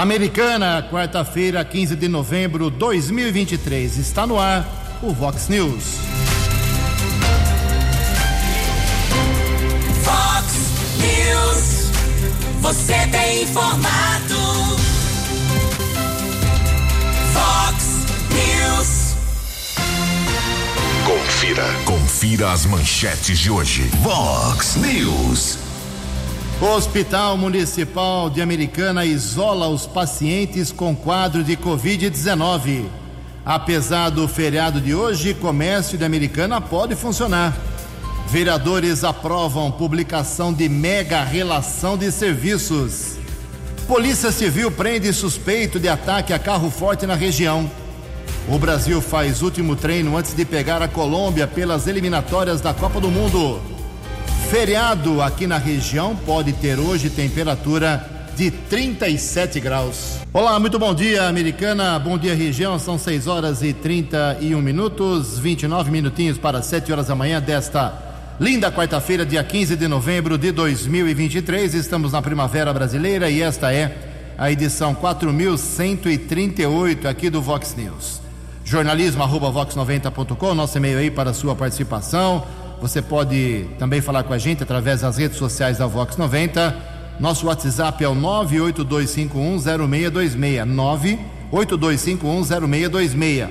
Americana, quarta-feira, 15 de novembro de 2023. Está no ar o Vox News. Vox News. Você tem informado. Vox News. Confira. Confira as manchetes de hoje. Vox News. O Hospital Municipal de Americana isola os pacientes com quadro de Covid-19. Apesar do feriado de hoje, comércio de Americana pode funcionar. Vereadores aprovam publicação de mega relação de serviços. Polícia Civil prende suspeito de ataque a carro forte na região. O Brasil faz último treino antes de pegar a Colômbia pelas eliminatórias da Copa do Mundo. Feriado aqui na região pode ter hoje temperatura de 37 graus. Olá, muito bom dia, americana. Bom dia, região. São 6 horas e 31 minutos, 29 minutinhos para 7 horas da manhã desta linda quarta-feira, dia 15 de novembro de 2023. Estamos na Primavera Brasileira e esta é a edição 4138 aqui do Vox News. Jornalismo arroba vox90.com, nosso e-mail aí para sua participação. Você pode também falar com a gente através das redes sociais da Vox 90. Nosso WhatsApp é o 982510626. 982510626.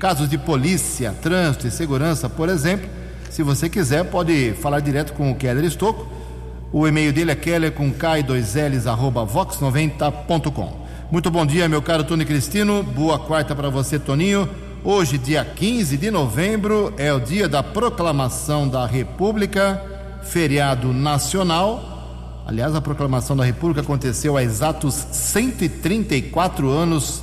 Casos de polícia, trânsito e segurança, por exemplo, se você quiser, pode falar direto com o Keller Estocco. O e-mail dele é keller com k2ls arroba vox90.com. Muito bom dia, meu caro Tony Cristino. Boa quarta para você, Toninho. Hoje, dia 15 de novembro, é o dia da proclamação da República, feriado nacional. Aliás, a proclamação da República aconteceu há exatos 134 anos,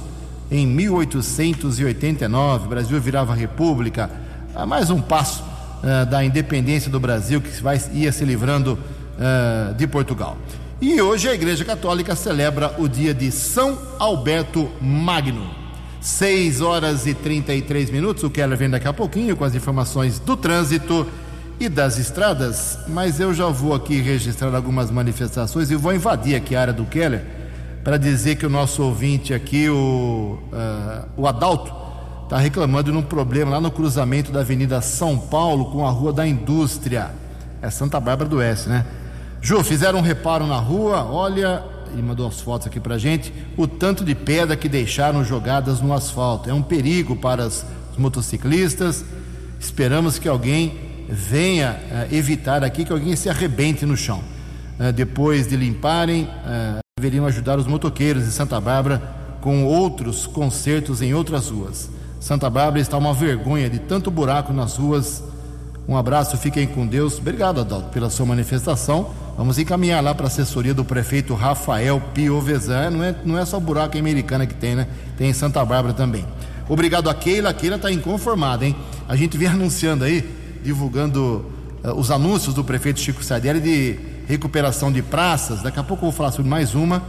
em 1889. O Brasil virava República. Há mais um passo uh, da independência do Brasil que vai, ia se livrando uh, de Portugal. E hoje a Igreja Católica celebra o dia de São Alberto Magno. 6 horas e 33 minutos. O Keller vem daqui a pouquinho com as informações do trânsito e das estradas, mas eu já vou aqui registrar algumas manifestações e vou invadir aqui a área do Keller para dizer que o nosso ouvinte aqui, o, uh, o Adalto, está reclamando de um problema lá no cruzamento da Avenida São Paulo com a Rua da Indústria. É Santa Bárbara do Oeste, né? Ju, fizeram um reparo na rua, olha, e mandou as fotos aqui pra gente, o tanto de pedra que deixaram jogadas no asfalto. É um perigo para os motociclistas. Esperamos que alguém venha uh, evitar aqui que alguém se arrebente no chão. Uh, depois de limparem, uh, deveriam ajudar os motoqueiros de Santa Bárbara com outros consertos em outras ruas. Santa Bárbara está uma vergonha de tanto buraco nas ruas. Um abraço, fiquem com Deus. Obrigado, Adalto, pela sua manifestação. Vamos encaminhar lá para a assessoria do prefeito Rafael Piovesan. Não é, não é só buraco americana que tem, né? Tem em Santa Bárbara também. Obrigado a Keila. A Keila está inconformada, hein? A gente vem anunciando aí, divulgando uh, os anúncios do prefeito Chico Sardelli de recuperação de praças. Daqui a pouco eu vou falar sobre mais uma.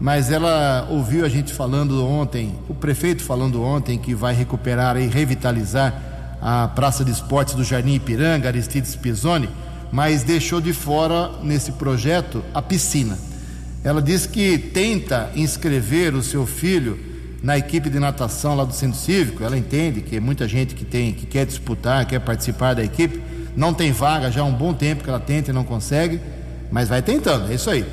Mas ela ouviu a gente falando ontem, o prefeito falando ontem que vai recuperar e revitalizar a Praça de Esportes do Jardim Ipiranga, Aristides Pisoni mas deixou de fora nesse projeto a piscina. Ela diz que tenta inscrever o seu filho na equipe de natação lá do Centro Cívico. Ela entende que muita gente que tem que quer disputar, quer participar da equipe, não tem vaga já há um bom tempo que ela tenta e não consegue, mas vai tentando, é isso aí.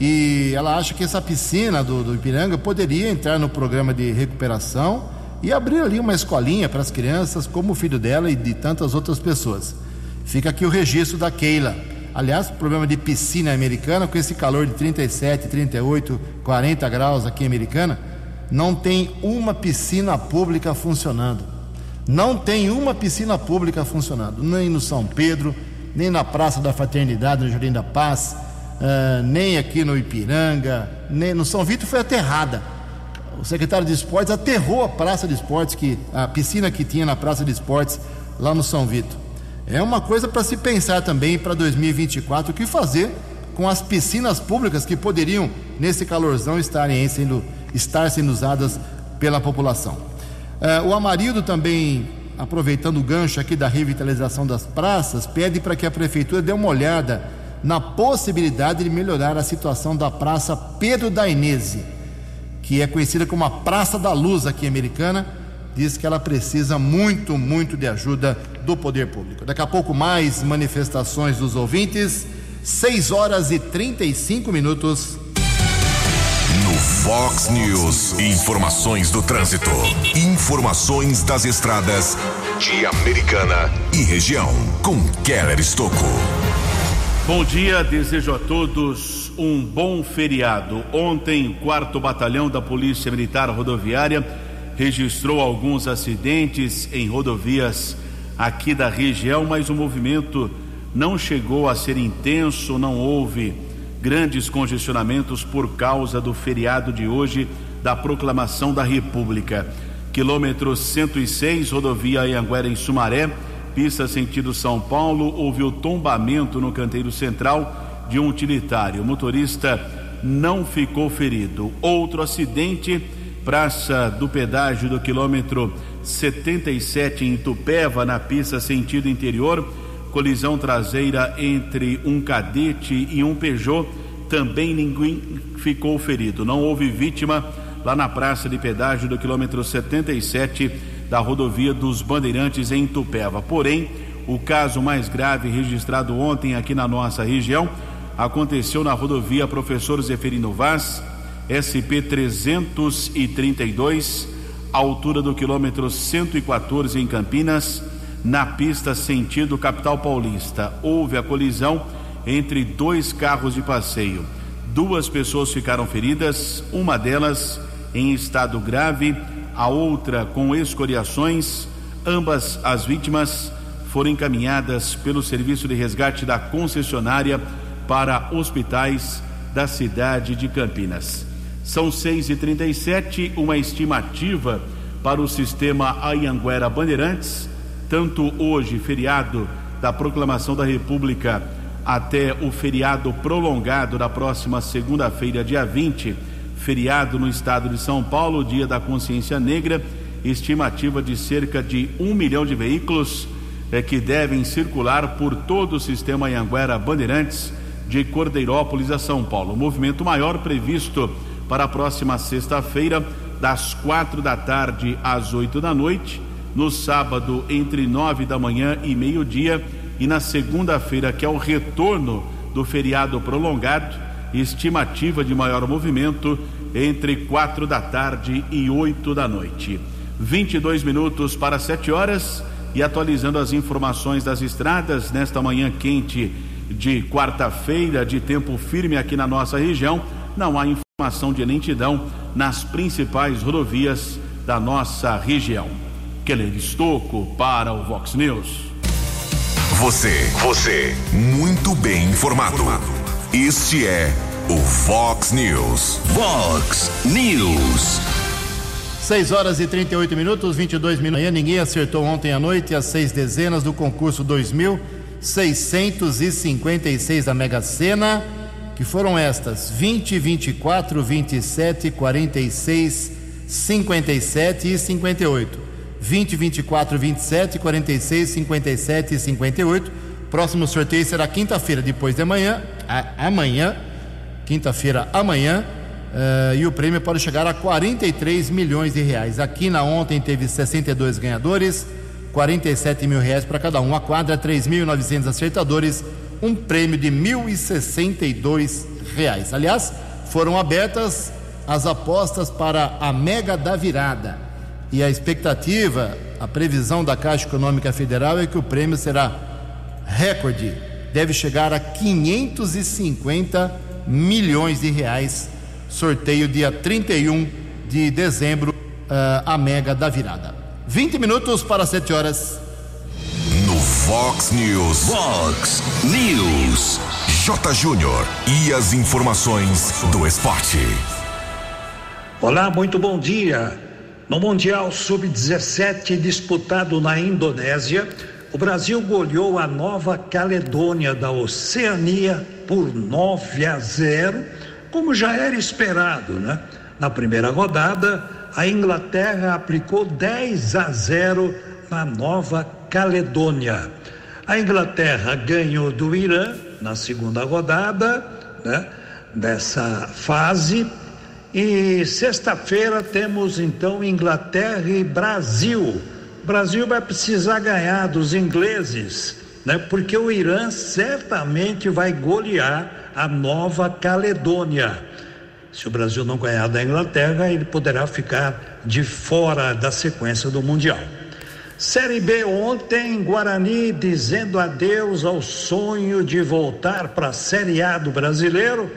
E ela acha que essa piscina do, do Ipiranga poderia entrar no programa de recuperação e abrir ali uma escolinha para as crianças, como o filho dela e de tantas outras pessoas. Fica aqui o registro da Keila. Aliás, problema de piscina americana, com esse calor de 37, 38, 40 graus aqui Americana, não tem uma piscina pública funcionando. Não tem uma piscina pública funcionando, nem no São Pedro, nem na Praça da Fraternidade, no Jardim da Paz, uh, nem aqui no Ipiranga, nem no São Vitor foi aterrada. O secretário de Esportes aterrou a Praça de Esportes, que, a piscina que tinha na Praça de Esportes lá no São Vitor. É uma coisa para se pensar também para 2024 o que fazer com as piscinas públicas que poderiam, nesse calorzão, estarem sendo, estar sendo usadas pela população. Uh, o Amarildo também, aproveitando o gancho aqui da revitalização das praças, pede para que a prefeitura dê uma olhada na possibilidade de melhorar a situação da Praça Pedro Dainese, que é conhecida como a Praça da Luz aqui americana, diz que ela precisa muito, muito de ajuda do poder público. Daqui a pouco mais manifestações dos ouvintes. 6 horas e 35 minutos. No Fox News, informações do trânsito, informações das estradas de Americana e região, com Keller Estocco. Bom dia, desejo a todos um bom feriado. Ontem, o 4 Batalhão da Polícia Militar Rodoviária registrou alguns acidentes em rodovias aqui da região, mas o movimento não chegou a ser intenso, não houve grandes congestionamentos por causa do feriado de hoje da proclamação da República. Quilômetro 106, rodovia Anhanguera em Sumaré, pista sentido São Paulo, houve o tombamento no canteiro central de um utilitário. O motorista não ficou ferido. Outro acidente, praça do pedágio do quilômetro 77 em Tupéva, na pista sentido interior colisão traseira entre um cadete e um Peugeot. Também ninguém ficou ferido. Não houve vítima lá na praça de pedágio do quilômetro 77 da rodovia dos Bandeirantes em Tupéva. Porém, o caso mais grave registrado ontem aqui na nossa região aconteceu na rodovia Professor Zeferino Vaz, SP 332, altura do quilômetro 114 em Campinas na pista sentido capital paulista. Houve a colisão entre dois carros de passeio. Duas pessoas ficaram feridas, uma delas em estado grave, a outra com escoriações. Ambas as vítimas foram encaminhadas pelo serviço de resgate da concessionária para hospitais da cidade de Campinas. São 6 e 37 uma estimativa para o sistema Ayanguera Bandeirantes tanto hoje, feriado da proclamação da República, até o feriado prolongado da próxima segunda-feira, dia 20, feriado no estado de São Paulo, dia da consciência negra, estimativa de cerca de um milhão de veículos é, que devem circular por todo o sistema Anhanguera Bandeirantes de Cordeirópolis a São Paulo. O movimento maior previsto para a próxima sexta-feira, das quatro da tarde às oito da noite no sábado entre nove da manhã e meio-dia e na segunda-feira, que é o retorno do feriado prolongado, estimativa de maior movimento entre quatro da tarde e oito da noite. 22 minutos para sete horas e atualizando as informações das estradas nesta manhã quente de quarta-feira, de tempo firme aqui na nossa região, não há informação de lentidão nas principais rodovias da nossa região. Keller Estocco para o Vox News. Você, você, muito bem informado. Este é o Vox News. Vox News. 6 horas e 38 minutos, 22 minutos. Ninguém acertou ontem à noite as seis dezenas do concurso 2656 da Mega Sena, que foram estas: 20, 24, 27, 46, 57 e 58. 20, 24, 27, 46, 57 e 58. Próximo sorteio será quinta-feira, depois de amanhã. A, amanhã, quinta-feira, amanhã. Uh, e o prêmio pode chegar a 43 milhões de reais. Aqui na ontem teve 62 ganhadores, 47 mil reais para cada um. A quadra, 3.900 acertadores, um prêmio de 1.062 reais. Aliás, foram abertas as apostas para a Mega da Virada e a expectativa, a previsão da Caixa Econômica Federal é que o prêmio será recorde, deve chegar a 550 milhões de reais. Sorteio dia 31 de dezembro, uh, a mega da virada. 20 minutos para 7 horas. Fox News. Vox News. J. Júnior. E as informações do esporte. Olá, muito bom dia. No Mundial Sub-17 disputado na Indonésia, o Brasil goleou a Nova Caledônia da Oceania por 9 a 0, como já era esperado, né? Na primeira rodada, a Inglaterra aplicou 10 a 0 na Nova Caledônia. A Inglaterra ganhou do Irã na segunda rodada, né? Dessa fase E sexta-feira temos então Inglaterra e Brasil. O Brasil vai precisar ganhar dos ingleses, né? Porque o Irã certamente vai golear a Nova Caledônia. Se o Brasil não ganhar da Inglaterra, ele poderá ficar de fora da sequência do Mundial. Série B ontem, Guarani dizendo adeus ao sonho de voltar para a Série A do brasileiro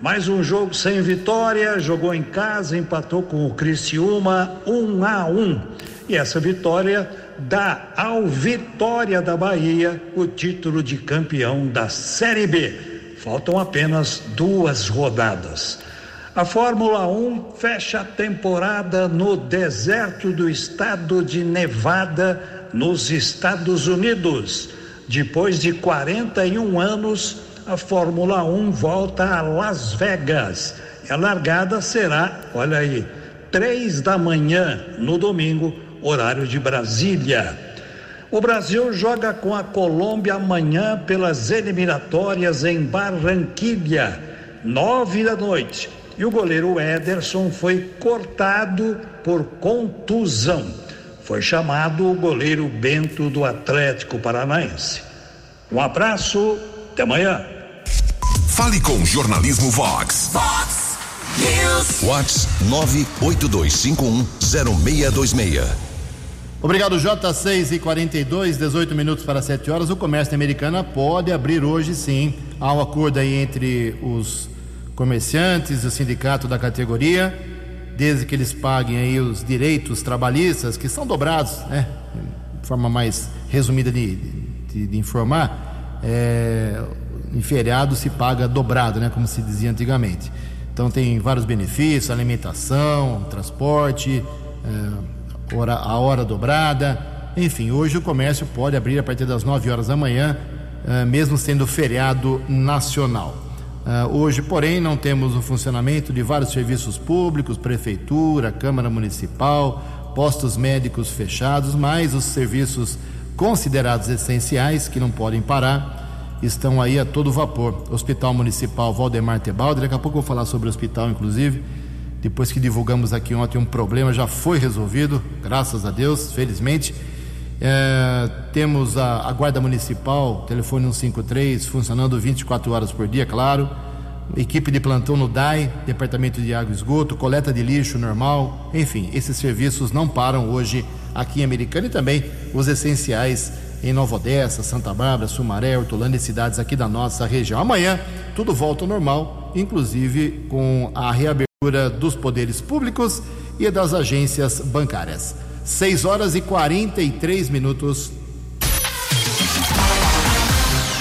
mais um jogo sem vitória, jogou em casa, empatou com o Criciúma 1 a 1. E essa vitória dá ao Vitória da Bahia o título de campeão da Série B. Faltam apenas duas rodadas. A Fórmula 1 fecha a temporada no deserto do estado de Nevada, nos Estados Unidos. Depois de 41 anos, a Fórmula 1 volta a Las Vegas. A largada será, olha aí, três da manhã no domingo, horário de Brasília. O Brasil joga com a Colômbia amanhã pelas eliminatórias em Barranquilha, nove da noite. E o goleiro Ederson foi cortado por contusão. Foi chamado o goleiro Bento do Atlético Paranaense. Um abraço, até amanhã. Fale com o Jornalismo Vox. Vox News. Vox 982510626. Obrigado, J6 e 42, 18 minutos para 7 horas. O comércio americana pode abrir hoje sim. Há um acordo aí entre os comerciantes e o sindicato da categoria, desde que eles paguem aí os direitos trabalhistas, que são dobrados, né? De forma mais resumida de, de, de informar, é, em feriado se paga dobrado, né? Como se dizia antigamente. Então tem vários benefícios, alimentação, transporte, é, hora, a hora dobrada. Enfim, hoje o comércio pode abrir a partir das 9 horas da manhã, é, mesmo sendo feriado nacional. É, hoje, porém, não temos o funcionamento de vários serviços públicos, prefeitura, Câmara Municipal, postos médicos fechados, mas os serviços considerados essenciais, que não podem parar, estão aí a todo vapor. Hospital Municipal Valdemar Tebaldi, daqui a pouco eu vou falar sobre o hospital, inclusive. Depois que divulgamos aqui ontem um problema, já foi resolvido, graças a Deus, felizmente. É, temos a, a, Guarda Municipal, telefone 153, funcionando 24 horas por dia, claro. Equipe de plantão no DAI, Departamento de Água e Esgoto, coleta de lixo normal. Enfim, esses serviços não param hoje aqui em Americana e também os essenciais em Nova Odessa, Santa Bárbara, Sumaré, Hortolândia e cidades aqui da nossa região. Amanhã tudo volta ao normal, inclusive com a reabertura dos poderes públicos e das agências bancárias. 6 horas e 43 minutos.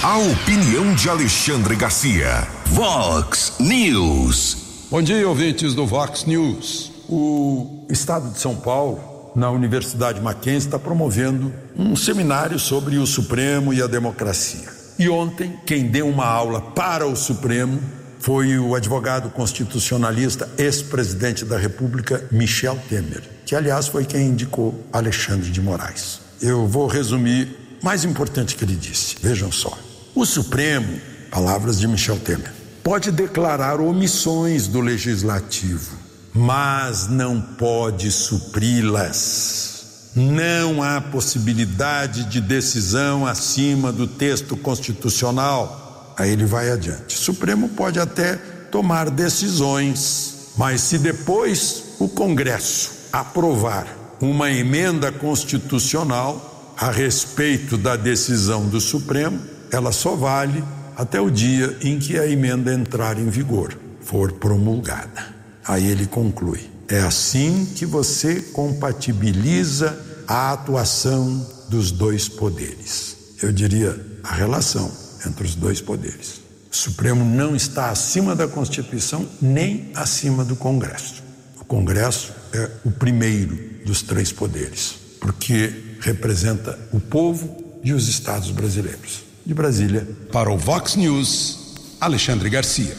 A opinião de Alexandre Garcia. Vox News. Bom dia, ouvintes do Vox News. O Estado de São Paulo, na Universidade Mackenzie, está promovendo um seminário sobre o Supremo e a democracia. E ontem, quem deu uma aula para o Supremo foi o advogado constitucionalista, ex-presidente da República, Michel Temer, que aliás foi quem indicou Alexandre de Moraes. Eu vou resumir mais importante que ele disse. Vejam só. O Supremo, palavras de Michel Temer, pode declarar omissões do legislativo, mas não pode supri-las. Não há possibilidade de decisão acima do texto constitucional Aí ele vai adiante. O Supremo pode até tomar decisões, mas se depois o Congresso aprovar uma emenda constitucional a respeito da decisão do Supremo, ela só vale até o dia em que a emenda entrar em vigor, for promulgada. Aí ele conclui: é assim que você compatibiliza a atuação dos dois poderes. Eu diria a relação entre os dois poderes. O Supremo não está acima da Constituição nem acima do Congresso. O Congresso é o primeiro dos três poderes, porque representa o povo e os estados brasileiros. De Brasília. Para o Vox News, Alexandre Garcia.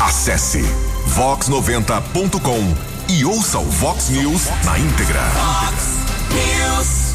Acesse vox90.com e ouça o Vox News na íntegra. Vox News.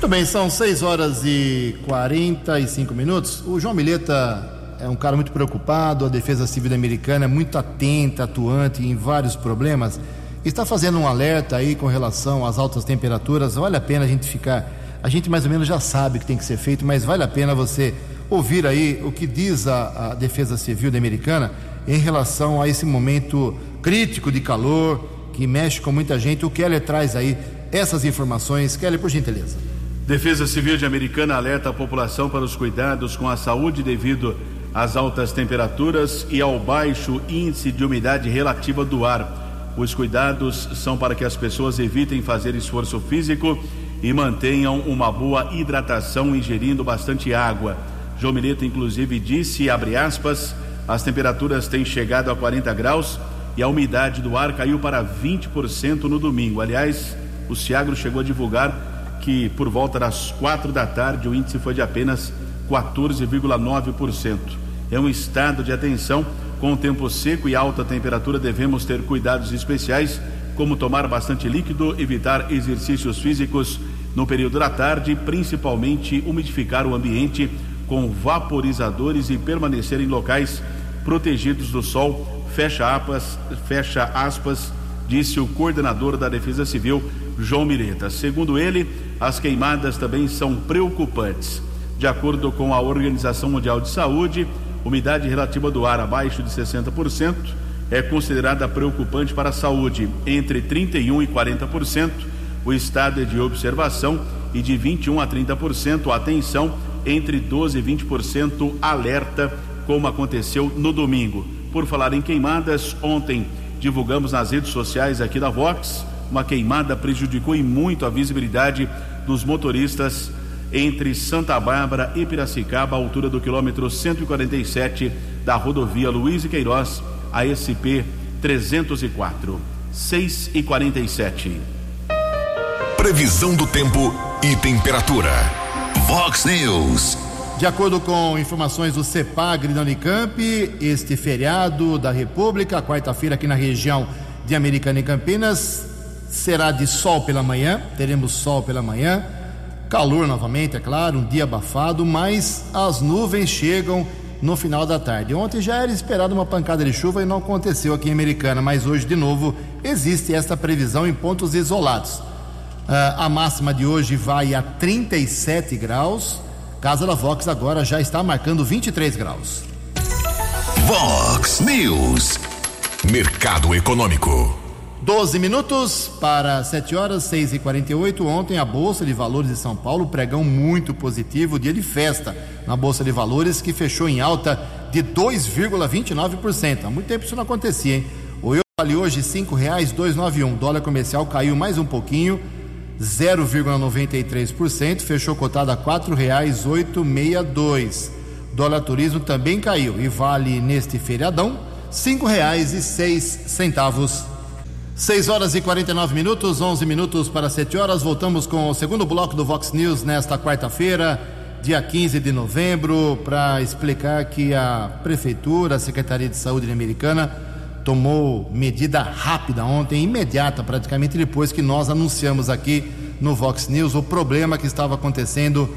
Muito bem, são 6 horas e 45 minutos. O João Mileta é um cara muito preocupado, a Defesa Civil Americana é muito atenta, atuante em vários problemas. Está fazendo um alerta aí com relação às altas temperaturas. Vale a pena a gente ficar. A gente mais ou menos já sabe o que tem que ser feito, mas vale a pena você ouvir aí o que diz a, a Defesa Civil Americana em relação a esse momento crítico de calor que mexe com muita gente. O Keller traz aí essas informações. Keller, por gentileza. Defesa Civil de Americana alerta a população para os cuidados com a saúde devido às altas temperaturas e ao baixo índice de umidade relativa do ar. Os cuidados são para que as pessoas evitem fazer esforço físico e mantenham uma boa hidratação ingerindo bastante água. João Mireta, inclusive, disse, abre aspas, as temperaturas têm chegado a 40 graus e a umidade do ar caiu para 20% no domingo. Aliás, o Ciagro chegou a divulgar que por volta das quatro da tarde o índice foi de apenas 14,9%. É um estado de atenção. Com o tempo seco e alta temperatura, devemos ter cuidados especiais, como tomar bastante líquido, evitar exercícios físicos no período da tarde, principalmente umidificar o ambiente com vaporizadores e permanecer em locais protegidos do sol. Fecha aspas, fecha aspas, disse o coordenador da Defesa Civil, João Mireta. Segundo ele, as queimadas também são preocupantes. De acordo com a Organização Mundial de Saúde, umidade relativa do ar abaixo de 60% é considerada preocupante para a saúde. Entre 31 e 40%, o estado é de observação e de 21 a 30% atenção, entre 12 e 20% alerta, como aconteceu no domingo. Por falar em queimadas, ontem divulgamos nas redes sociais aqui da Vox uma queimada prejudicou e muito a visibilidade dos motoristas entre Santa Bárbara e Piracicaba, à altura do quilômetro 147 da rodovia Luiz e Queiroz, a SP 304. 6 e 47. Previsão do tempo e temperatura. Vox News. De acordo com informações do CEPAGRE da Unicamp, este feriado da República, quarta-feira aqui na região de Americana e Campinas, será de sol pela manhã, teremos sol pela manhã, calor novamente, é claro, um dia abafado, mas as nuvens chegam no final da tarde. Ontem já era esperada uma pancada de chuva e não aconteceu aqui em Americana, mas hoje de novo existe esta previsão em pontos isolados. Uh, a máxima de hoje vai a 37 graus. Casa da Vox agora já está marcando 23 graus. Vox News. Mercado Econômico. 12 minutos para 7 horas, 6 e 48 Ontem a Bolsa de Valores de São Paulo, pregão muito positivo, dia de festa na Bolsa de Valores, que fechou em alta de 2,29%. Há muito tempo isso não acontecia, hein? O euro vale hoje R$ 5,291. Dólar comercial caiu mais um pouquinho, 0,93%, fechou cotado a R$ 4,862. Dólar turismo também caiu e vale neste feriadão R$ 5,06. 6 horas e 49 minutos, 11 minutos para 7 horas. Voltamos com o segundo bloco do Vox News nesta quarta-feira, dia 15 de novembro, para explicar que a Prefeitura, a Secretaria de Saúde Americana, tomou medida rápida ontem, imediata, praticamente depois que nós anunciamos aqui no Vox News o problema que estava acontecendo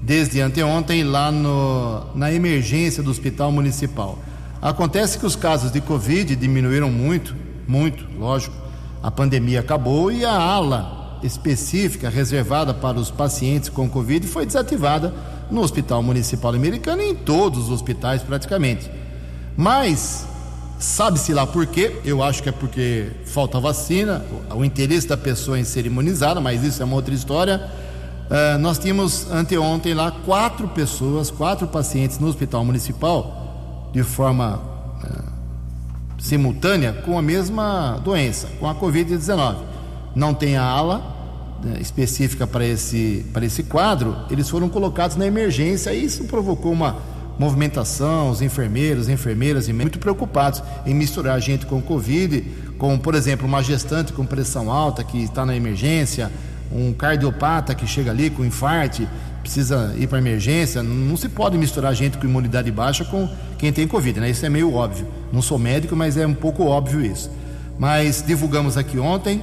desde anteontem lá no, na emergência do Hospital Municipal. Acontece que os casos de Covid diminuíram muito, muito, lógico. A pandemia acabou e a ala específica reservada para os pacientes com Covid foi desativada no Hospital Municipal Americano e em todos os hospitais praticamente. Mas sabe-se lá por quê? Eu acho que é porque falta vacina, o interesse da pessoa em ser imunizada, mas isso é uma outra história. Uh, nós tínhamos anteontem lá quatro pessoas, quatro pacientes no Hospital Municipal de forma simultânea com a mesma doença, com a Covid-19. Não tem a ala né, específica para esse, para esse quadro, eles foram colocados na emergência e isso provocou uma movimentação, os enfermeiros, enfermeiras muito preocupados em misturar gente com Covid, com, por exemplo, uma gestante com pressão alta que está na emergência, um cardiopata que chega ali com infarte, precisa ir para emergência, não se pode misturar gente com imunidade baixa com quem tem Covid, né? Isso é meio óbvio. Não sou médico, mas é um pouco óbvio isso. Mas divulgamos aqui ontem,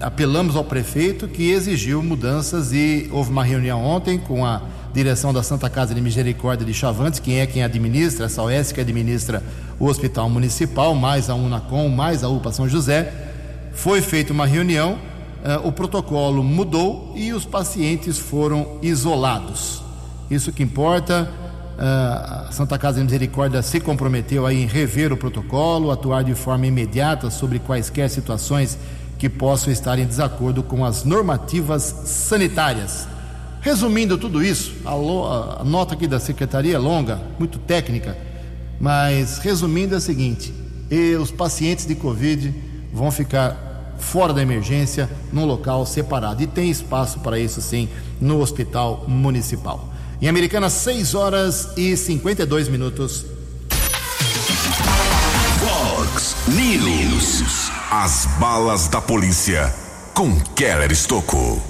apelamos ao prefeito que exigiu mudanças e houve uma reunião ontem com a direção da Santa Casa de Misericórdia de Chavantes, quem é quem administra, essa OS que administra o Hospital Municipal, mais a Unacom, mais a UPA São José. Foi feita uma reunião, o protocolo mudou e os pacientes foram isolados. Isso que importa. A Santa Casa de Misericórdia se comprometeu aí em rever o protocolo, atuar de forma imediata sobre quaisquer situações que possam estar em desacordo com as normativas sanitárias. Resumindo tudo isso, a, a nota aqui da secretaria é longa, muito técnica, mas resumindo é o seguinte: os pacientes de Covid vão ficar fora da emergência, num local separado. E tem espaço para isso sim no hospital municipal. Em Americana, 6 horas e 52 minutos. Fox News. As balas da polícia com Keller Estocou.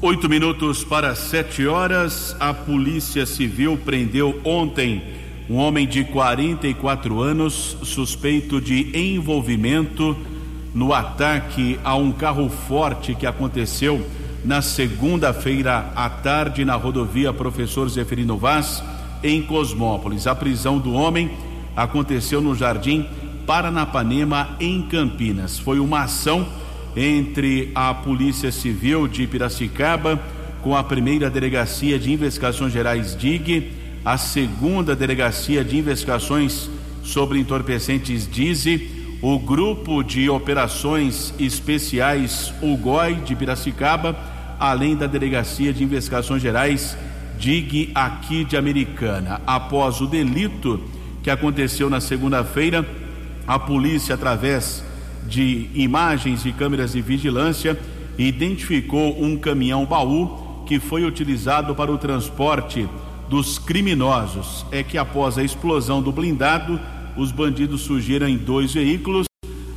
Oito minutos para sete horas. A Polícia Civil prendeu ontem um homem de 44 anos suspeito de envolvimento no ataque a um carro forte que aconteceu na segunda-feira à tarde na rodovia Professor Zeferino Vaz, em Cosmópolis. A prisão do homem aconteceu no Jardim Paranapanema, em Campinas. Foi uma ação entre a Polícia Civil de Piracicaba com a primeira Delegacia de Investigações Gerais DIG, a segunda Delegacia de Investigações sobre Entorpecentes DIZI, o Grupo de Operações Especiais UGOI de Piracicaba além da Delegacia de Investigações Gerais, DIG aqui de Americana. Após o delito que aconteceu na segunda-feira, a polícia, através de imagens e câmeras de vigilância, identificou um caminhão baú que foi utilizado para o transporte dos criminosos. É que após a explosão do blindado, os bandidos surgiram em dois veículos,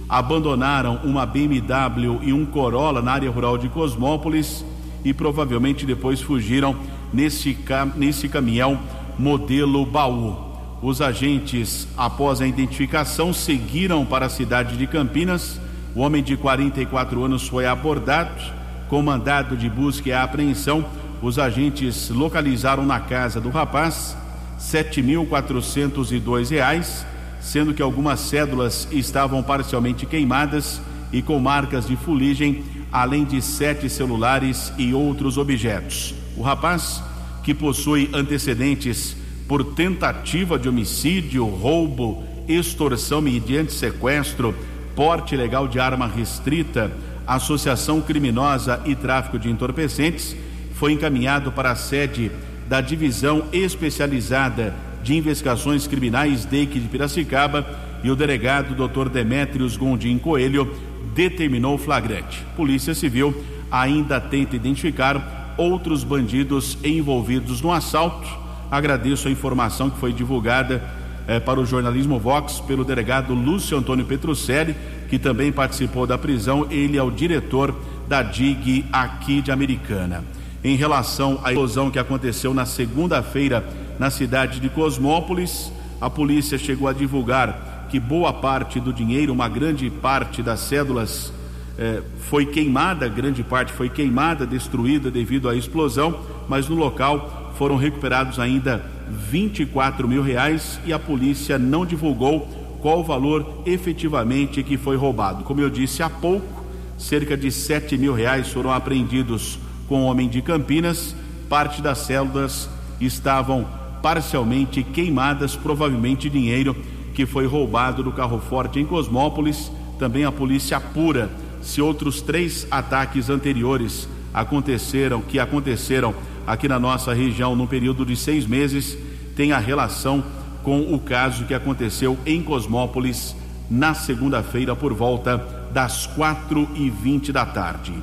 abandonaram uma BMW e um Corolla na área rural de Cosmópolis e provavelmente depois fugiram nesse, nesse caminhão modelo baú. Os agentes, após a identificação, seguiram para a cidade de Campinas. O homem de 44 anos foi abordado, com mandado de busca e apreensão. Os agentes localizaram na casa do rapaz R$ 7.402, sendo que algumas cédulas estavam parcialmente queimadas e com marcas de fuligem além de sete celulares e outros objetos. O rapaz, que possui antecedentes por tentativa de homicídio, roubo, extorsão mediante sequestro, porte ilegal de arma restrita, associação criminosa e tráfico de entorpecentes, foi encaminhado para a sede da Divisão Especializada de Investigações Criminais DEIC de Piracicaba e o delegado Dr. Demétrios Gondim Coelho determinou o flagrante. Polícia Civil ainda tenta identificar outros bandidos envolvidos no assalto. Agradeço a informação que foi divulgada eh, para o jornalismo Vox pelo delegado Lúcio Antônio Petrucelli, que também participou da prisão. Ele é o diretor da DIG aqui de Americana. Em relação à explosão que aconteceu na segunda-feira na cidade de Cosmópolis, a polícia chegou a divulgar que boa parte do dinheiro, uma grande parte das cédulas eh, foi queimada, grande parte foi queimada, destruída devido à explosão, mas no local foram recuperados ainda 24 mil reais e a polícia não divulgou qual o valor efetivamente que foi roubado. Como eu disse há pouco, cerca de 7 mil reais foram apreendidos com o homem de Campinas, parte das células estavam parcialmente queimadas, provavelmente dinheiro que foi roubado do carro forte em Cosmópolis. Também a polícia apura se outros três ataques anteriores aconteceram, que aconteceram aqui na nossa região no período de seis meses, tem a relação com o caso que aconteceu em Cosmópolis na segunda-feira por volta das quatro e vinte da tarde.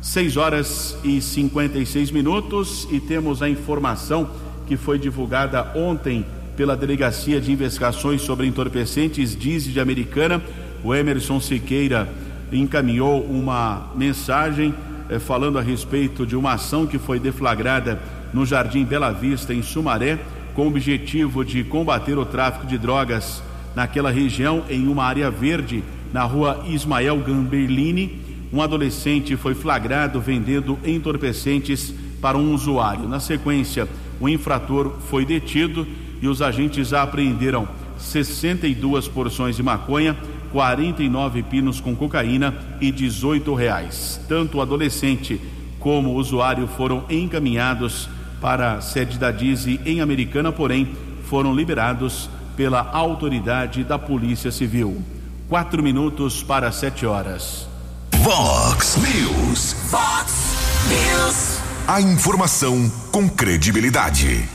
Seis horas e cinquenta e seis minutos e temos a informação que foi divulgada ontem pela Delegacia de Investigações sobre Entorpecentes Dize de Americana. O Emerson Siqueira encaminhou uma mensagem eh, falando a respeito de uma ação que foi deflagrada no Jardim Bela Vista, em Sumaré, com o objetivo de combater o tráfico de drogas naquela região, em uma área verde, na rua Ismael Gamberlini. Um adolescente foi flagrado vendendo entorpecentes para um usuário. Na sequência, O infrator foi detido e os agentes apreenderam 62 porções de maconha, 49 pinos com cocaína e 18 reais. Tanto o adolescente como o usuário foram encaminhados para a sede da Dize em Americana, porém foram liberados pela autoridade da Polícia Civil. Quatro minutos para sete horas. Vox News. Vox News. A informação com credibilidade.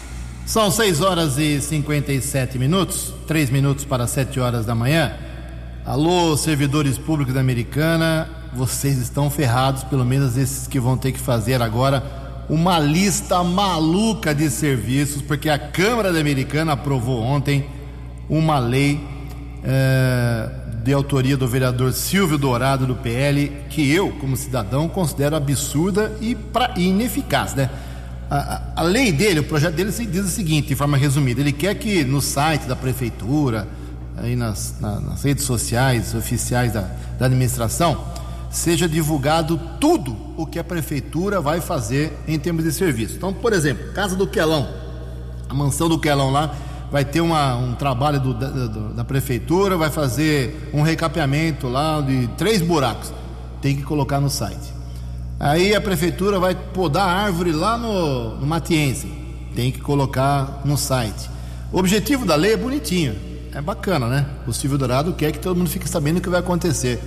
São 6 horas e 57 minutos, 3 minutos para 7 horas da manhã. Alô, servidores públicos da Americana, vocês estão ferrados, pelo menos esses que vão ter que fazer agora uma lista maluca de serviços, porque a Câmara da Americana aprovou ontem uma lei é, de autoria do vereador Silvio Dourado do PL, que eu, como cidadão, considero absurda e, pra, ineficaz, né? A, a, a, lei dele, o projeto dele diz o seguinte, de forma resumida: ele quer que no site da prefeitura, aí nas, na, nas redes sociais oficiais da, da administração, seja divulgado tudo o que a prefeitura vai fazer em termos de serviço. Então, por exemplo, Casa do Quelão, a mansão do Quelão lá, vai ter uma, um trabalho do, da, do, da, prefeitura, vai fazer um recapeamento lá de três buracos. Tem que colocar no site. Aí a prefeitura vai podar a árvore lá no, no Matiense. Tem que colocar no site. O objetivo da lei é bonitinho. É bacana, né? O Silvio Dourado quer que todo mundo fique sabendo o que vai acontecer.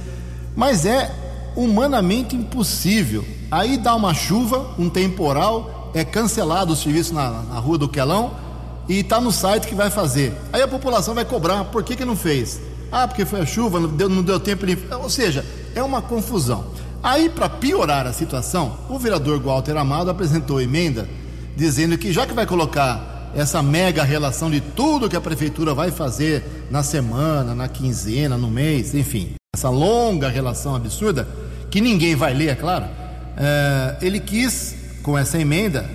Mas é humanamente impossível. Aí dá uma chuva, um temporal, é cancelado o serviço na, na rua do Quelão e está no site que vai fazer. Aí a população vai cobrar, por que, que não fez? Ah, porque foi a chuva, não deu, não deu tempo. De... Ou seja, é uma confusão. Aí, para piorar a situação, o vereador Walter Amado apresentou emenda dizendo que já que vai colocar essa mega relação de tudo que a prefeitura vai fazer na semana, na quinzena, no mês, enfim, essa longa relação absurda, que ninguém vai ler, é claro, é, ele quis, com essa emenda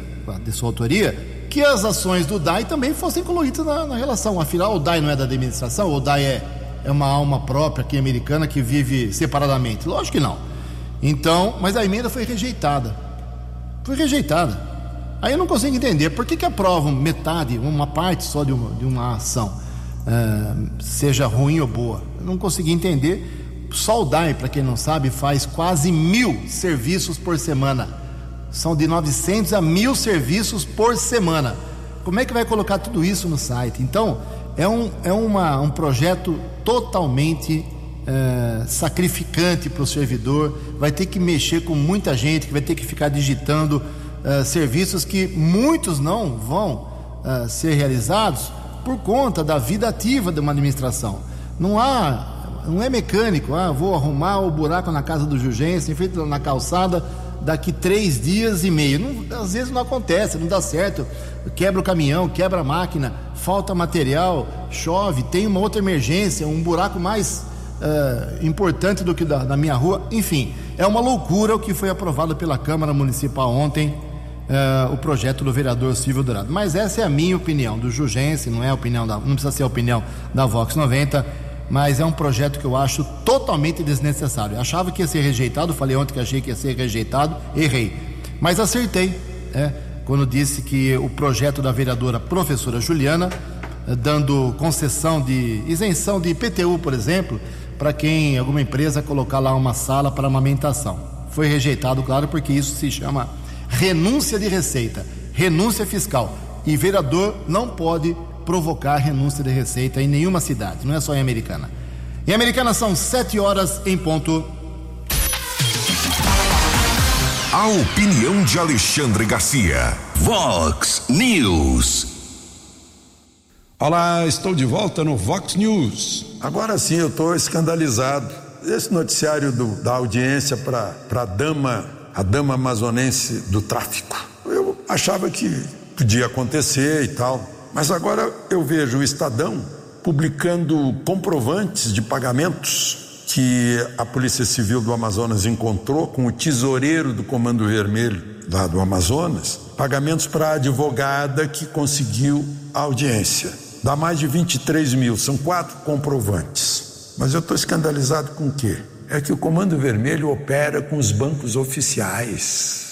de sua autoria, que as ações do DAI também fossem incluídas na, na relação. Afinal, o DAI não é da administração, o DAI é, é uma alma própria aqui americana que vive separadamente. Lógico que não. Então, mas a emenda foi rejeitada. Foi rejeitada. Aí eu não consigo entender por que, que aprovam metade, uma parte só de uma, de uma ação, é, seja ruim ou boa. Eu não consegui entender só o DAI, para quem não sabe, faz quase mil serviços por semana. São de 900 a mil serviços por semana. Como é que vai colocar tudo isso no site? Então, é um, é uma, um projeto totalmente é, sacrificante para o servidor. Vai ter que mexer com muita gente, que vai ter que ficar digitando é, serviços que muitos não vão é, ser realizados por conta da vida ativa de uma administração. Não há não é mecânico, ah, vou arrumar o buraco na casa do Jurgensen, feito na calçada, daqui três dias e meio. Não, às vezes não acontece, não dá certo. Quebra o caminhão, quebra a máquina, falta material, chove, tem uma outra emergência, um buraco mais uh, importante do que da, da, minha rua. Enfim, é uma loucura o que foi aprovado pela Câmara Municipal ontem. Uh, o projeto do vereador Silvio Dourado. Mas essa é a minha opinião, do Jugense, não é a opinião da. não precisa ser a opinião da Vox 90 mas é um projeto que eu acho totalmente desnecessário. Eu achava que ia ser rejeitado, falei ontem que achei que ia ser rejeitado, errei. Mas acertei, né, quando disse que o projeto da vereadora professora Juliana, eh, dando concessão de isenção de IPTU, por exemplo, para quem, alguma empresa, colocar lá uma sala para amamentação. Foi rejeitado, claro, porque isso se chama renúncia de receita, renúncia fiscal. E vereador não pode provocar renúncia de receita em nenhuma cidade, não é só em Americana. Em Americana são sete horas em ponto. A opinião de Alexandre Garcia. Vox News. Olá, estou de volta no Vox News. Agora sim eu estou escandalizado. Esse noticiário do, da audiência para a dama, a dama amazonense do tráfico. Eu achava que podia acontecer e tal. Mas agora eu vejo o Estadão publicando comprovantes de pagamentos que a Polícia Civil do Amazonas encontrou com o tesoureiro do Comando Vermelho lá do Amazonas, pagamentos para a advogada que conseguiu a audiência. Dá mais de 23 mil, são quatro comprovantes. Mas eu estou escandalizado com o quê? É que o Comando Vermelho opera com os bancos oficiais.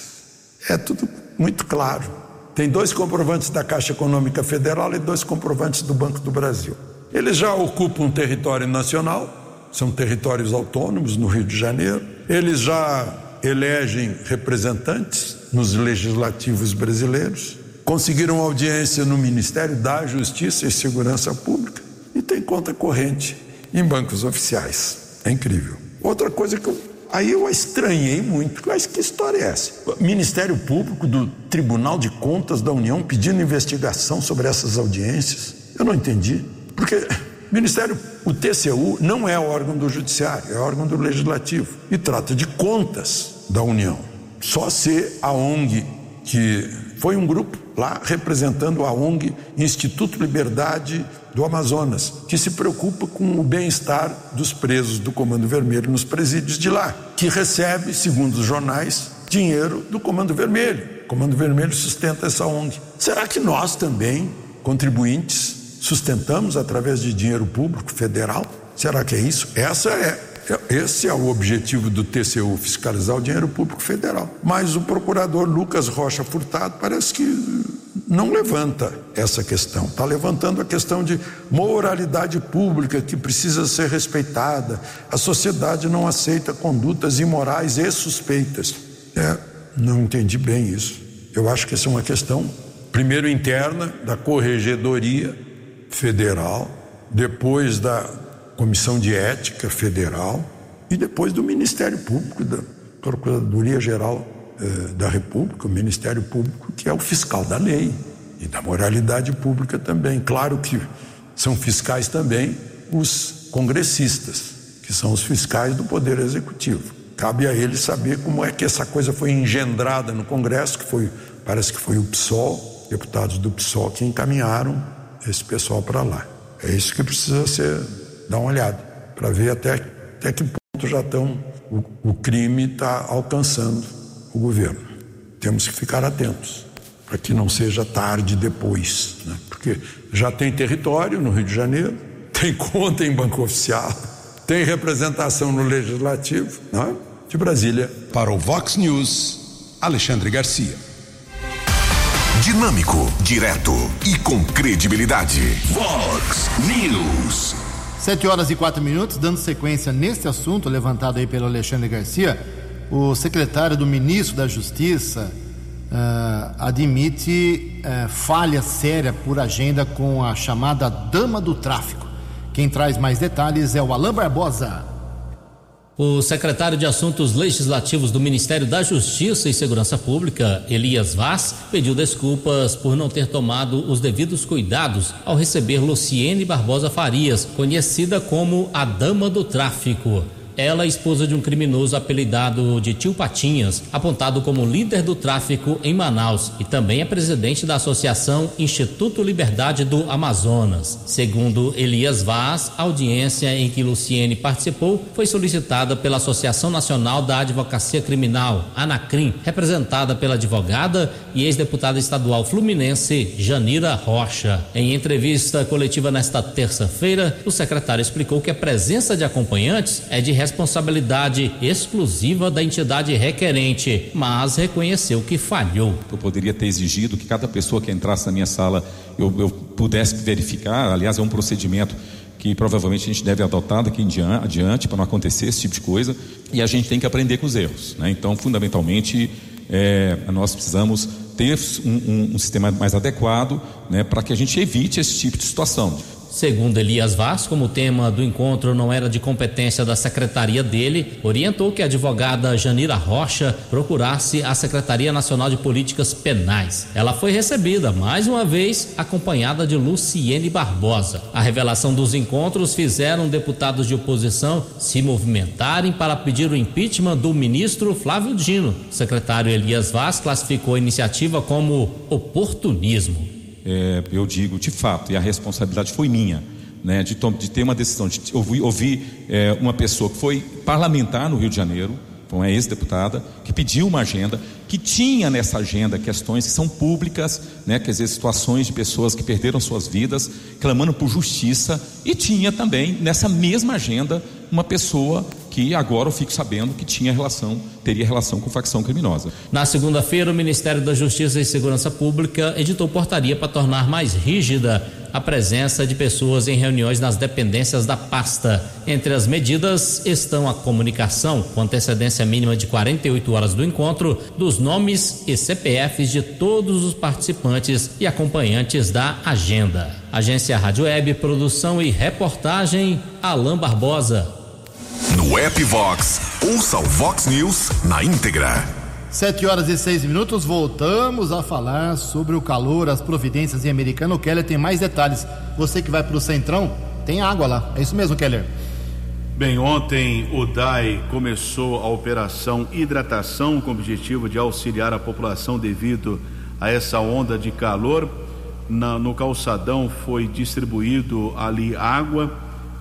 É tudo muito claro. Tem dois comprovantes da Caixa Econômica Federal e dois comprovantes do Banco do Brasil. Eles já ocupam um território nacional, são territórios autônomos no Rio de Janeiro. Eles já elegem representantes nos legislativos brasileiros, conseguiram audiência no Ministério da Justiça e Segurança Pública e tem conta corrente em bancos oficiais. É incrível. Outra coisa que eu, aí eu estranhei muito, mas que história é essa? O Ministério Público do Tribunal de Contas da União pedindo investigação sobre essas audiências. Eu não entendi. Porque Ministério, o TCU não é órgão do Judiciário, é órgão do Legislativo e trata de contas da União. Só se a ONG, que foi um grupo lá representando a ONG Instituto Liberdade do Amazonas, que se preocupa com o bem-estar dos presos do Comando Vermelho nos presídios de lá, que recebe, segundo os jornais, dinheiro do Comando Vermelho. O Comando Vermelho sustenta essa ONG. Será que nós também, contribuintes, sustentamos através de dinheiro público federal? Será que é isso? Essa é esse é o objetivo do TCU, fiscalizar o dinheiro público federal. Mas o procurador Lucas Rocha Furtado parece que não levanta essa questão. Está levantando a questão de moralidade pública que precisa ser respeitada. A sociedade não aceita condutas imorais e suspeitas. É, não entendi bem isso. Eu acho que essa é uma questão, primeiro interna, da Corregedoria Federal, depois da Comissão de Ética Federal e depois do Ministério Público, da Procuradoria Geral da República, o Ministério Público, que é o fiscal da lei e da moralidade pública também. Claro que são fiscais também os congressistas, que são os fiscais do Poder Executivo. Cabe a eles saber como é que essa coisa foi engendrada no Congresso, que foi, parece que foi o PSOL, deputados do PSOL que encaminharam esse pessoal para lá. É isso que precisa ser dar uma olhada, para ver até, até que ponto já estão, o, o crime está alcançando o governo. Temos que ficar atentos, para que não seja tarde depois, né? porque já tem território no Rio de Janeiro, tem conta em banco oficial, tem representação no Legislativo, né? de Brasília. Para o Vox News, Alexandre Garcia. Dinâmico, direto e com credibilidade. Vox News. Sete horas e quatro minutos, dando sequência neste assunto levantado aí pelo Alexandre Garcia, o secretário do Ministro da Justiça uh, admite uh, falha séria por agenda com a chamada Dama do Tráfico. Quem traz mais detalhes é o Alain Barbosa. O secretário de Assuntos Legislativos do Ministério da Justiça e Segurança Pública, Elias Vaz, pediu desculpas por não ter tomado os devidos cuidados ao receber Luciene Barbosa Farias, conhecida como a Dama do Tráfico. Ela é esposa de um criminoso apelidado de Tio Patinhas, apontado como líder do tráfico em Manaus e também é presidente da Associação Instituto Liberdade do Amazonas. Segundo Elias Vaz, a audiência em que Luciene participou foi solicitada pela Associação Nacional da Advocacia Criminal, ANACRIM, representada pela advogada e ex-deputada estadual fluminense Janira Rocha. Em entrevista coletiva nesta terça-feira, o secretário explicou que a presença de acompanhantes é de responsabilidade exclusiva da entidade requerente, mas reconheceu que falhou. Eu poderia ter exigido que cada pessoa que entrasse na minha sala eu, eu pudesse verificar, aliás, é um procedimento que provavelmente a gente deve adotar daqui em adiante para não acontecer esse tipo de coisa e a gente tem que aprender com os erros. Né? Então, fundamentalmente, é, nós precisamos ter um, um, um sistema mais adequado né, para que a gente evite esse tipo de situação. Segundo Elias Vaz, como o tema do encontro não era de competência da secretaria dele, orientou que a advogada Janira Rocha procurasse a Secretaria Nacional de Políticas Penais. Ela foi recebida, mais uma vez, acompanhada de Luciene Barbosa. A revelação dos encontros fizeram deputados de oposição se movimentarem para pedir o impeachment do ministro Flávio Dino. O secretário Elias Vaz classificou a iniciativa como oportunismo é, eu digo de fato, e a responsabilidade foi minha, né, de, de ter uma decisão, de ouvir, ouvir é, uma pessoa que foi parlamentar no Rio de Janeiro, uma ex-deputada, que pediu uma agenda, que tinha nessa agenda questões que são públicas, né, quer dizer, situações de pessoas que perderam suas vidas, clamando por justiça, e tinha também nessa mesma agenda uma pessoa que agora eu fico sabendo que tinha relação, teria relação com facção criminosa. Na segunda-feira, o Ministério da Justiça e Segurança Pública editou portaria para tornar mais rígida a presença de pessoas em reuniões nas dependências da pasta. Entre as medidas estão a comunicação, com antecedência mínima de 48 horas do encontro, dos nomes e CPFs de todos os participantes e acompanhantes da agenda. Agência Rádio Web, produção e reportagem, Alain Barbosa. No app Vox, ouça o Vox News na íntegra. Sete horas e seis minutos, voltamos a falar sobre o calor, as providências em Americano. O Keller tem mais detalhes. Você que vai para o Centrão, tem água lá. É isso mesmo, Keller? Bem, ontem o DAI começou a operação hidratação com o objetivo de auxiliar a população devido a essa onda de calor. Na, no calçadão foi distribuído ali água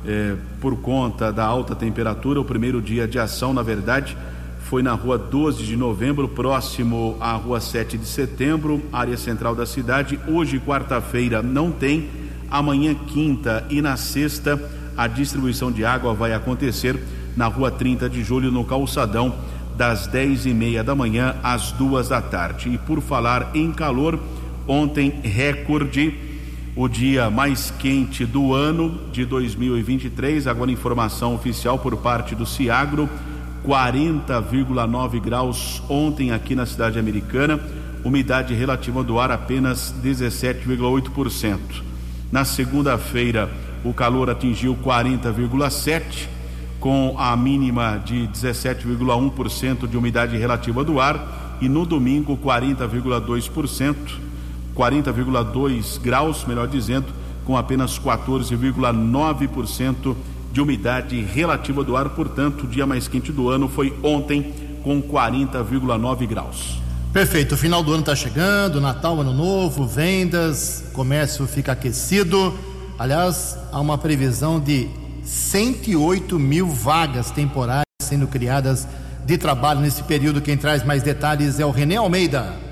é, por conta da alta temperatura. O primeiro dia de ação, na verdade, foi na rua 12 de novembro, próximo à rua 7 de setembro, área central da cidade. Hoje, quarta-feira, não tem. Amanhã, quinta e na sexta, a distribuição de água vai acontecer na rua 30 de julho, no calçadão, das 10 e meia da manhã às duas da tarde. E por falar em calor, ontem, recorde o dia mais quente do ano de 2023. Agora, informação oficial por parte do Ciagro: 40,9 graus ontem aqui na cidade americana, umidade relativa do ar apenas 17,8%. Na segunda-feira, o calor atingiu 40,7%, com a mínima de 17,1% de umidade relativa do ar, e no domingo, 40,2%. 40,2 graus, melhor dizendo, com apenas 14,9% de umidade relativa do ar. Portanto, o dia mais quente do ano foi ontem, com 40,9 graus. Perfeito. O final do ano está chegando, Natal, Ano Novo, vendas, comércio fica aquecido. Aliás, há uma previsão de 108 mil vagas temporárias sendo criadas de trabalho nesse período. Quem traz mais detalhes é o René Almeida.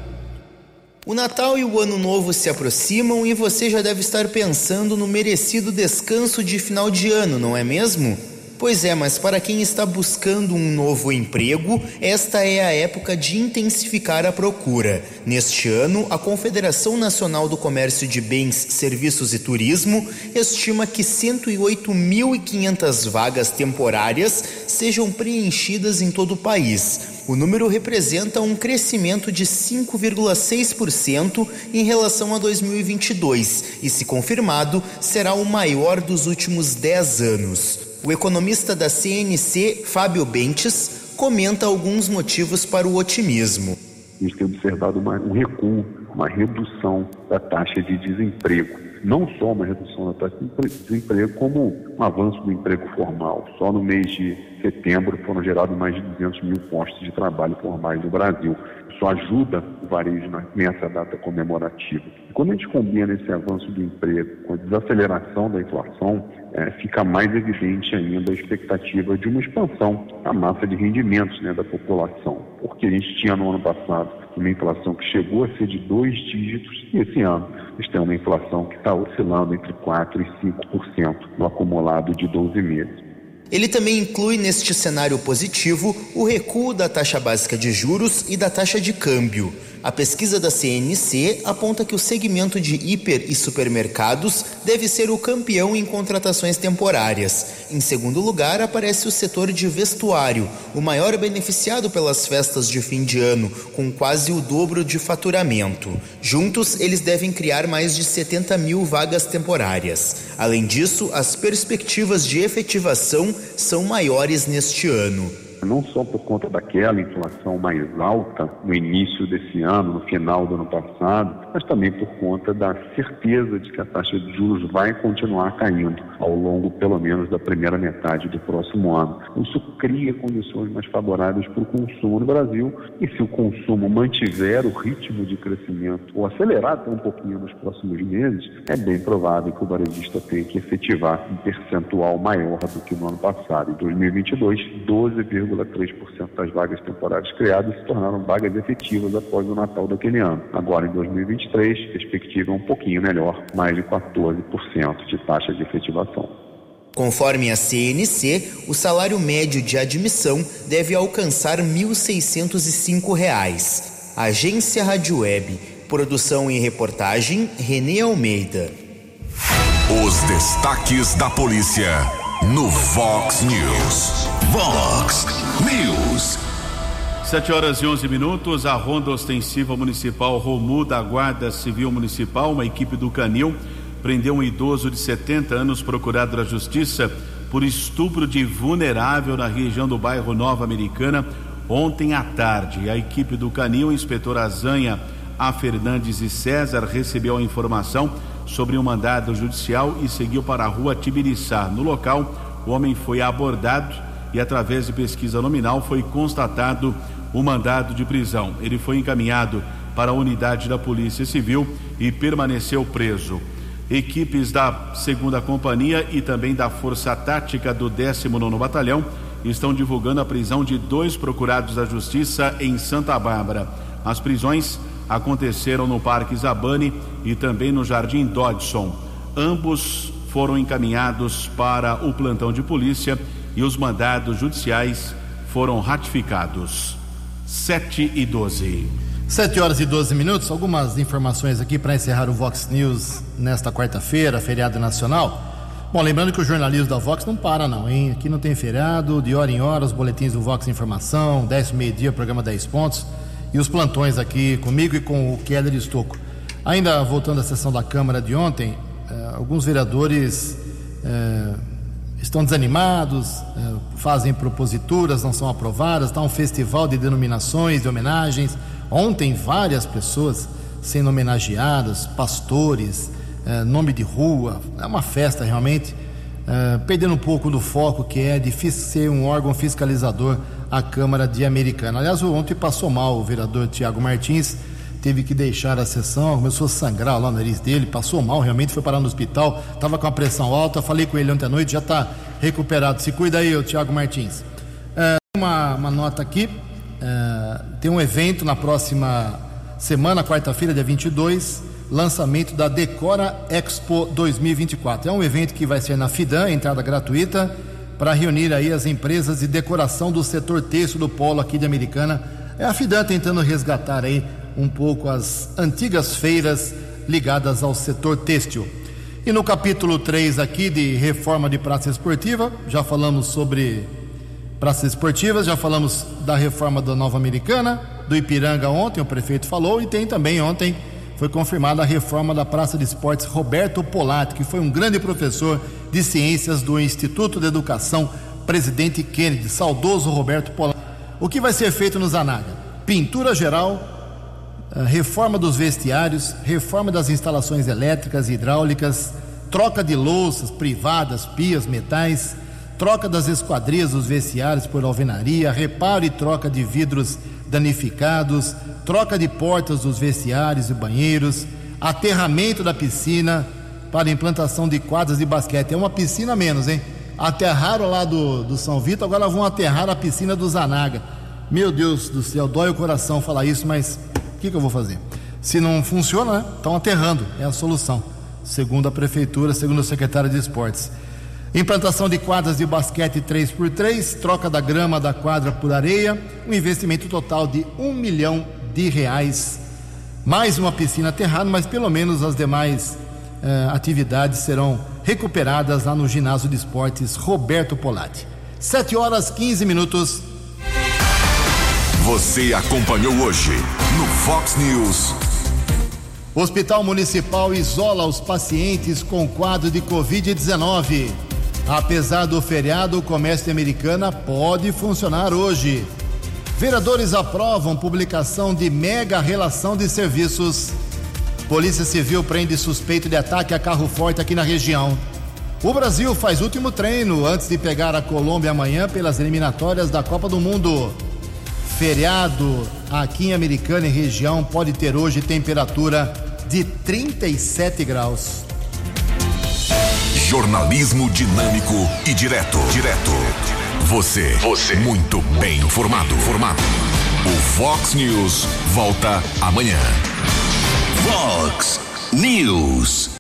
O Natal e o Ano Novo se aproximam e você já deve estar pensando no merecido descanso de final de ano, não é mesmo? Pois é, mas para quem está buscando um novo emprego, esta é a época de intensificar a procura. Neste ano, a Confederação Nacional do Comércio de Bens, Serviços e Turismo estima que 108.500 vagas temporárias sejam preenchidas em todo o país. O número representa um crescimento de 5,6% em relação a 2022 e, se confirmado, será o maior dos últimos 10 anos. O economista da CNC, Fábio Bentes, comenta alguns motivos para o otimismo. A gente tem observado uma, um recuo, uma redução da taxa de desemprego. Não só uma redução da taxa de desemprego, como um avanço do emprego formal. Só no mês de setembro foram gerados mais de 200 mil postos de trabalho formais no Brasil. Isso ajuda o varejo nessa data comemorativa. Quando a gente combina esse avanço do emprego com a desaceleração da inflação, é, fica mais evidente ainda a expectativa de uma expansão da massa de rendimentos né, da população. Porque a gente tinha no ano passado uma inflação que chegou a ser de dois dígitos e esse ano gente tem uma inflação que está oscilando entre 4% e 5% no acumulado de 12 meses. Ele também inclui neste cenário positivo o recuo da taxa básica de juros e da taxa de câmbio. A pesquisa da CNC aponta que o segmento de hiper e supermercados deve ser o campeão em contratações temporárias. Em segundo lugar, aparece o setor de vestuário, o maior beneficiado pelas festas de fim de ano, com quase o dobro de faturamento. Juntos, eles devem criar mais de 70 mil vagas temporárias. Além disso, as perspectivas de efetivação são maiores neste ano não só por conta daquela inflação mais alta no início desse ano, no final do ano passado, mas também por conta da certeza de que a taxa de juros vai continuar caindo ao longo, pelo menos, da primeira metade do próximo ano. Isso cria condições mais favoráveis para o consumo no Brasil e se o consumo mantiver o ritmo de crescimento ou acelerar até um pouquinho nos próximos meses, é bem provável que o varejista tenha que efetivar um percentual maior do que no ano passado. Em 2022, 12, 3,3% das vagas temporárias criadas se tornaram vagas efetivas após o Natal daquele ano. Agora, em 2023, a perspectiva é um pouquinho melhor, mais de 14% de taxa de efetivação. Conforme a CNC, o salário médio de admissão deve alcançar R$ 1.605. Agência Rádio Web. Produção e reportagem Renê Almeida. Os destaques da polícia no Vox News. Vox News. 7 horas e 11 minutos. A Ronda Ostensiva Municipal Romu da Guarda Civil Municipal, uma equipe do Canil, prendeu um idoso de 70 anos procurado da Justiça por estupro de vulnerável na região do bairro Nova Americana ontem à tarde. A equipe do Canil, inspetor Azanha, A. Fernandes e César, recebeu a informação sobre um mandado judicial e seguiu para a rua Tibiriçá. No local, o homem foi abordado e, através de pesquisa nominal, foi constatado o mandado de prisão. Ele foi encaminhado para a unidade da Polícia Civil e permaneceu preso. Equipes da segunda companhia e também da Força Tática do 19 Batalhão estão divulgando a prisão de dois procurados da Justiça em Santa Bárbara. As prisões aconteceram no Parque Zabane e também no Jardim Dodson. Ambos foram encaminhados para o plantão de polícia e os mandados judiciais foram ratificados. 7 e 12. 7 horas e 12 minutos. Algumas informações aqui para encerrar o Vox News nesta quarta-feira, feriado nacional. Bom, lembrando que o jornalismo da Vox não para, não, hein? Aqui não tem feriado, de hora em hora, os boletins do Vox Informação, 10 meio-dia, programa 10 pontos, e os plantões aqui comigo e com o Keller Estocco. Ainda voltando à sessão da Câmara de ontem, eh, alguns vereadores eh, estão desanimados, eh, fazem proposituras, não são aprovadas, está um festival de denominações, de homenagens. Ontem, várias pessoas sendo homenageadas, pastores, é, nome de rua, é uma festa realmente, é, perdendo um pouco do foco que é difícil ser um órgão fiscalizador a Câmara de Americana. Aliás, ontem passou mal o vereador Tiago Martins, teve que deixar a sessão, começou a sangrar lá no nariz dele, passou mal, realmente foi parar no hospital, estava com a pressão alta, falei com ele ontem à noite, já está recuperado. Se cuida aí, o Tiago Martins. É, uma, uma nota aqui, é, tem um evento na próxima semana, quarta-feira, dia 22, lançamento da Decora Expo 2024. É um evento que vai ser na Fidan, entrada gratuita, para reunir aí as empresas de decoração do setor têxtil do polo aqui de Americana. É a Fidan tentando resgatar aí um pouco as antigas feiras ligadas ao setor têxtil. E no capítulo 3 aqui de reforma de praça esportiva, já falamos sobre praças esportivas, já falamos da reforma da Nova Americana, do Ipiranga ontem, o prefeito falou, e tem também ontem foi confirmada a reforma da Praça de Esportes Roberto Polatti, que foi um grande professor de ciências do Instituto de Educação Presidente Kennedy, saudoso Roberto Polatti. O que vai ser feito no Zanaga? Pintura geral, reforma dos vestiários, reforma das instalações elétricas e hidráulicas, troca de louças privadas, pias, metais, troca das esquadrias dos vestiários por alvenaria, reparo e troca de vidros danificados, troca de portas dos vestiários e banheiros, aterramento da piscina para implantação de quadras de basquete. É uma piscina menos, hein? Aterraram lá do, do São Vito, agora vão aterrar a piscina do Zanaga. Meu Deus do céu, dói o coração falar isso, mas o que, que eu vou fazer? Se não funciona, né? Estão aterrando, é a solução. Segundo a prefeitura, segundo o secretário de esportes. Implantação de quadras de basquete 3x3, troca da grama da quadra por areia, um investimento total de um milhão de reais. Mais uma piscina aterrada, mas pelo menos as demais eh, atividades serão recuperadas lá no ginásio de esportes Roberto Polatti. 7 horas 15 minutos. Você acompanhou hoje no Fox News. O Hospital Municipal isola os pacientes com quadro de Covid-19. Apesar do feriado, o comércio americana pode funcionar hoje. Vereadores aprovam publicação de mega relação de serviços. Polícia Civil prende suspeito de ataque a carro forte aqui na região. O Brasil faz último treino antes de pegar a Colômbia amanhã pelas eliminatórias da Copa do Mundo. Feriado aqui em Americana e região pode ter hoje temperatura de 37 graus. Jornalismo dinâmico e direto. Direto. Você. Você. Muito bem informado. Formado. O Fox News volta amanhã. Fox News.